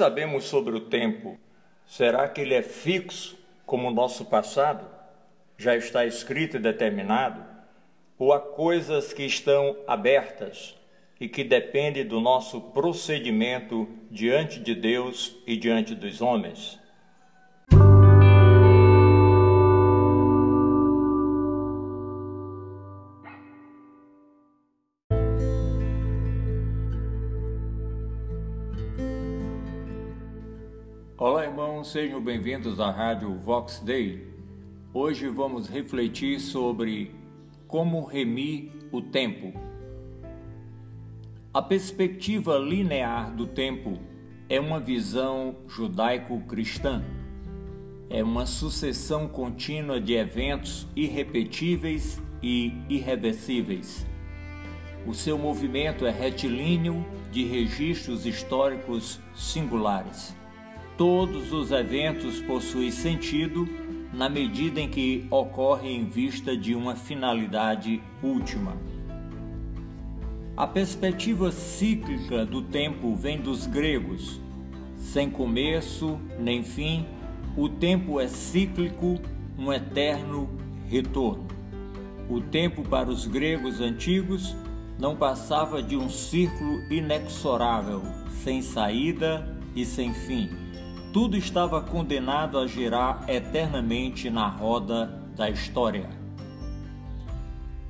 Sabemos sobre o tempo? Será que ele é fixo, como o nosso passado? Já está escrito e determinado? Ou há coisas que estão abertas e que dependem do nosso procedimento diante de Deus e diante dos homens? Olá, irmãos, sejam bem-vindos à Rádio Vox Day. Hoje vamos refletir sobre como remir o tempo. A perspectiva linear do tempo é uma visão judaico-cristã. É uma sucessão contínua de eventos irrepetíveis e irreversíveis. O seu movimento é retilíneo de registros históricos singulares. Todos os eventos possuem sentido na medida em que ocorrem em vista de uma finalidade última. A perspectiva cíclica do tempo vem dos gregos. Sem começo nem fim, o tempo é cíclico, um eterno retorno. O tempo para os gregos antigos não passava de um círculo inexorável, sem saída e sem fim tudo estava condenado a girar eternamente na roda da história.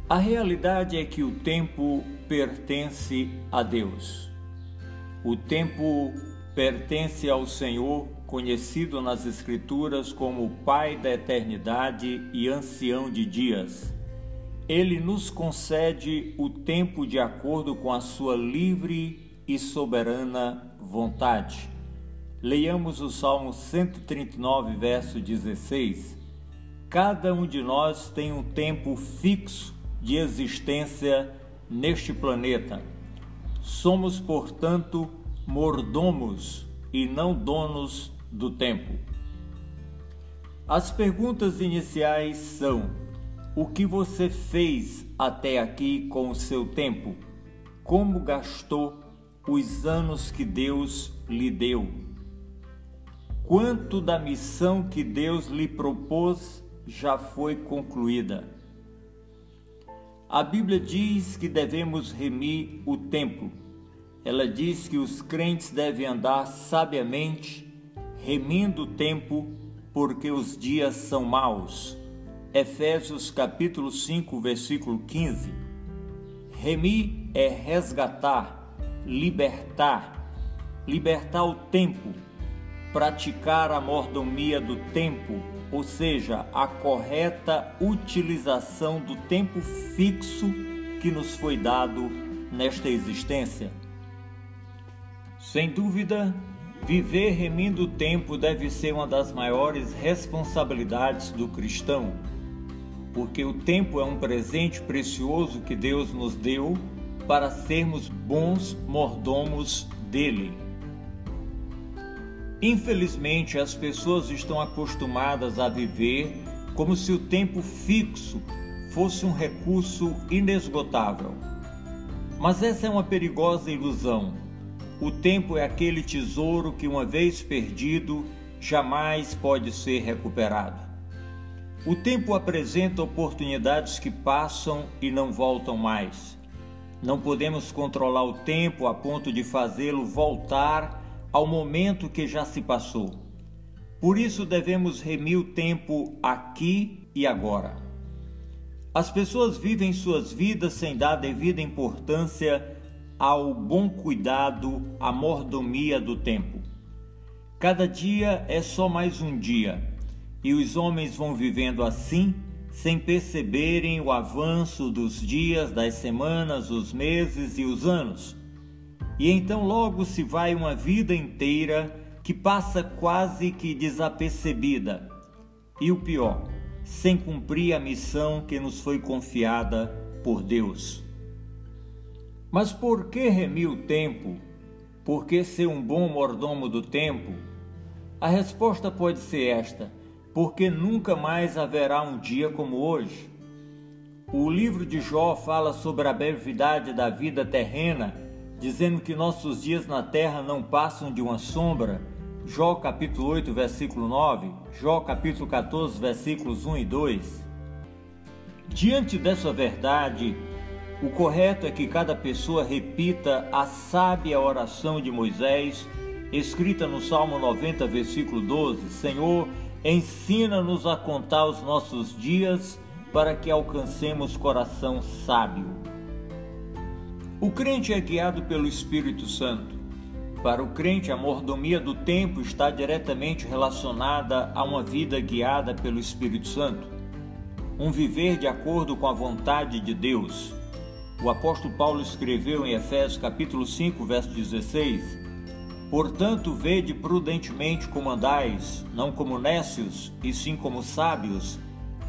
A realidade é que o tempo pertence a Deus. O tempo pertence ao Senhor, conhecido nas Escrituras como Pai da eternidade e ancião de dias. Ele nos concede o tempo de acordo com a sua livre e soberana vontade. Leiamos o Salmo 139, verso 16. Cada um de nós tem um tempo fixo de existência neste planeta. Somos, portanto, mordomos e não donos do tempo. As perguntas iniciais são: o que você fez até aqui com o seu tempo? Como gastou os anos que Deus lhe deu? Quanto da missão que Deus lhe propôs já foi concluída. A Bíblia diz que devemos remir o tempo. Ela diz que os crentes devem andar sabiamente, remindo o tempo, porque os dias são maus. Efésios capítulo 5, versículo 15. Remir é resgatar, libertar, libertar o tempo praticar a mordomia do tempo, ou seja, a correta utilização do tempo fixo que nos foi dado nesta existência. Sem dúvida, viver remindo o tempo deve ser uma das maiores responsabilidades do cristão, porque o tempo é um presente precioso que Deus nos deu para sermos bons mordomos dele. Infelizmente, as pessoas estão acostumadas a viver como se o tempo fixo fosse um recurso inesgotável. Mas essa é uma perigosa ilusão. O tempo é aquele tesouro que, uma vez perdido, jamais pode ser recuperado. O tempo apresenta oportunidades que passam e não voltam mais. Não podemos controlar o tempo a ponto de fazê-lo voltar ao momento que já se passou. Por isso devemos remir o tempo aqui e agora. As pessoas vivem suas vidas sem dar devida importância ao bom cuidado, à mordomia do tempo. Cada dia é só mais um dia, e os homens vão vivendo assim, sem perceberem o avanço dos dias, das semanas, os meses e os anos e então logo se vai uma vida inteira que passa quase que desapercebida. E o pior, sem cumprir a missão que nos foi confiada por Deus. Mas por que remir o tempo? Por que ser um bom mordomo do tempo? A resposta pode ser esta: porque nunca mais haverá um dia como hoje. O livro de Jó fala sobre a brevidade da vida terrena dizendo que nossos dias na terra não passam de uma sombra. Jó capítulo 8, versículo 9, Jó capítulo 14, versículos 1 e 2. Diante dessa verdade, o correto é que cada pessoa repita a sábia oração de Moisés, escrita no Salmo 90, versículo 12: Senhor, ensina-nos a contar os nossos dias para que alcancemos coração sábio. O crente é guiado pelo Espírito Santo. Para o crente, a mordomia do tempo está diretamente relacionada a uma vida guiada pelo Espírito Santo, um viver de acordo com a vontade de Deus. O apóstolo Paulo escreveu em Efésios capítulo 5, verso 16: Portanto, vede prudentemente como andais, não como nécios, e sim como sábios,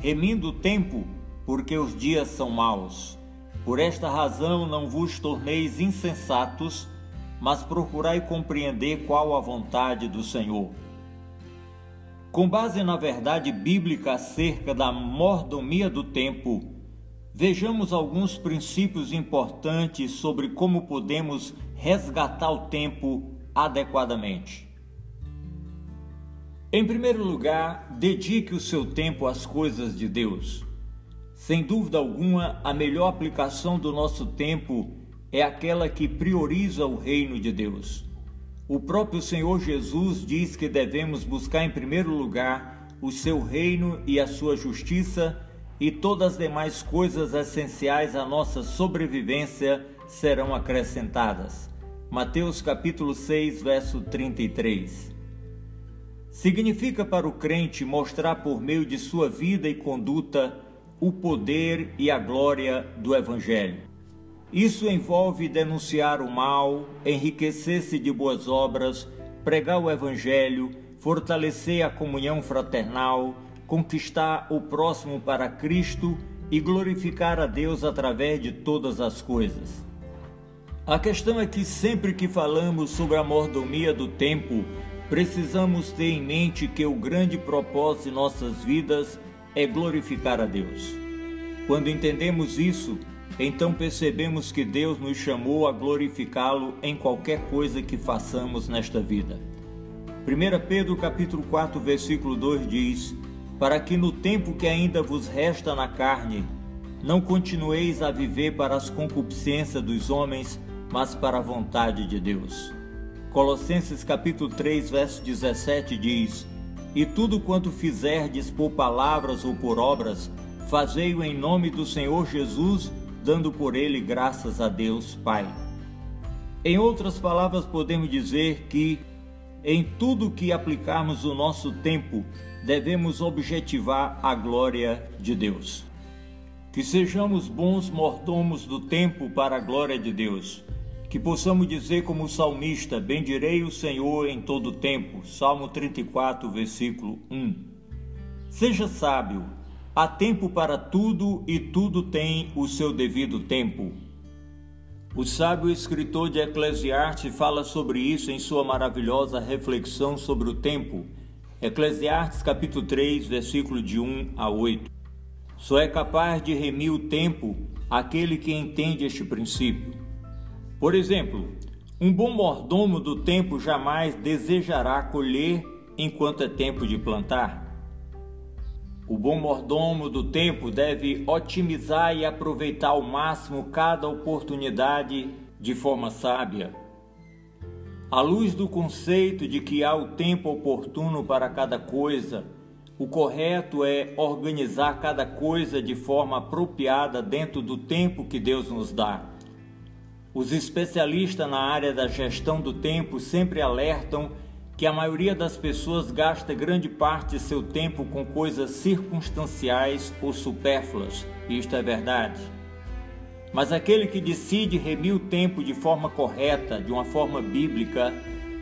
remindo o tempo, porque os dias são maus. Por esta razão não vos torneis insensatos, mas procurai compreender qual a vontade do Senhor. Com base na verdade bíblica acerca da mordomia do tempo, vejamos alguns princípios importantes sobre como podemos resgatar o tempo adequadamente. Em primeiro lugar, dedique o seu tempo às coisas de Deus. Sem dúvida alguma, a melhor aplicação do nosso tempo é aquela que prioriza o reino de Deus. O próprio Senhor Jesus diz que devemos buscar em primeiro lugar o seu reino e a sua justiça, e todas as demais coisas essenciais à nossa sobrevivência serão acrescentadas. Mateus capítulo 6, verso 33. Significa para o crente mostrar por meio de sua vida e conduta o poder e a glória do Evangelho. Isso envolve denunciar o mal, enriquecer-se de boas obras, pregar o Evangelho, fortalecer a comunhão fraternal, conquistar o próximo para Cristo e glorificar a Deus através de todas as coisas. A questão é que sempre que falamos sobre a mordomia do tempo, precisamos ter em mente que o grande propósito de nossas vidas é glorificar a Deus. Quando entendemos isso, então percebemos que Deus nos chamou a glorificá-lo em qualquer coisa que façamos nesta vida. 1 Pedro capítulo 4, versículo 2 diz: Para que no tempo que ainda vos resta na carne, não continueis a viver para as concupiscências dos homens, mas para a vontade de Deus. Colossenses capítulo 3, verso 17 diz: E tudo quanto fizerdes por palavras ou por obras, fazei-o em nome do Senhor Jesus, dando por ele graças a Deus Pai. Em outras palavras, podemos dizer que em tudo que aplicarmos o nosso tempo, devemos objetivar a glória de Deus. Que sejamos bons mordomos do tempo para a glória de Deus que possamos dizer como salmista: Bendirei o Senhor em todo tempo. Salmo 34, versículo 1. Seja sábio, há tempo para tudo e tudo tem o seu devido tempo. O sábio escritor de Eclesiastes fala sobre isso em sua maravilhosa reflexão sobre o tempo. Eclesiastes capítulo 3, versículo de 1 a 8. Só é capaz de remir o tempo aquele que entende este princípio. Por exemplo, um bom mordomo do tempo jamais desejará colher enquanto é tempo de plantar. O bom mordomo do tempo deve otimizar e aproveitar ao máximo cada oportunidade de forma sábia. À luz do conceito de que há o tempo oportuno para cada coisa, o correto é organizar cada coisa de forma apropriada dentro do tempo que Deus nos dá. Os especialistas na área da gestão do tempo sempre alertam que a maioria das pessoas gasta grande parte de seu tempo com coisas circunstanciais ou supérfluas. Isto é verdade. Mas aquele que decide remir o tempo de forma correta, de uma forma bíblica,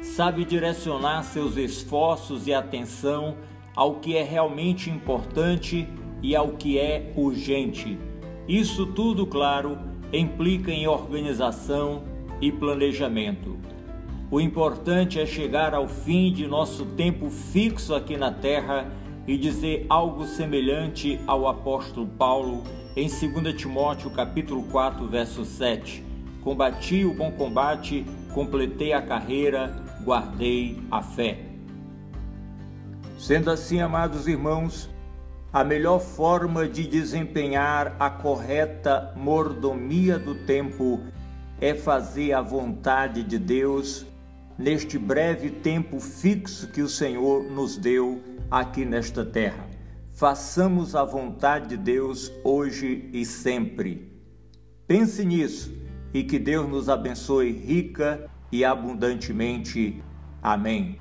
sabe direcionar seus esforços e atenção ao que é realmente importante e ao que é urgente. Isso tudo, claro, implica em organização e planejamento. O importante é chegar ao fim de nosso tempo fixo aqui na terra e dizer algo semelhante ao apóstolo Paulo em 2 Timóteo capítulo 4, verso 7, combati o bom combate, completei a carreira, guardei a fé. Sendo assim, amados irmãos, a melhor forma de desempenhar a correta mordomia do tempo é fazer a vontade de Deus neste breve tempo fixo que o Senhor nos deu aqui nesta terra. Façamos a vontade de Deus hoje e sempre. Pense nisso e que Deus nos abençoe rica e abundantemente. Amém.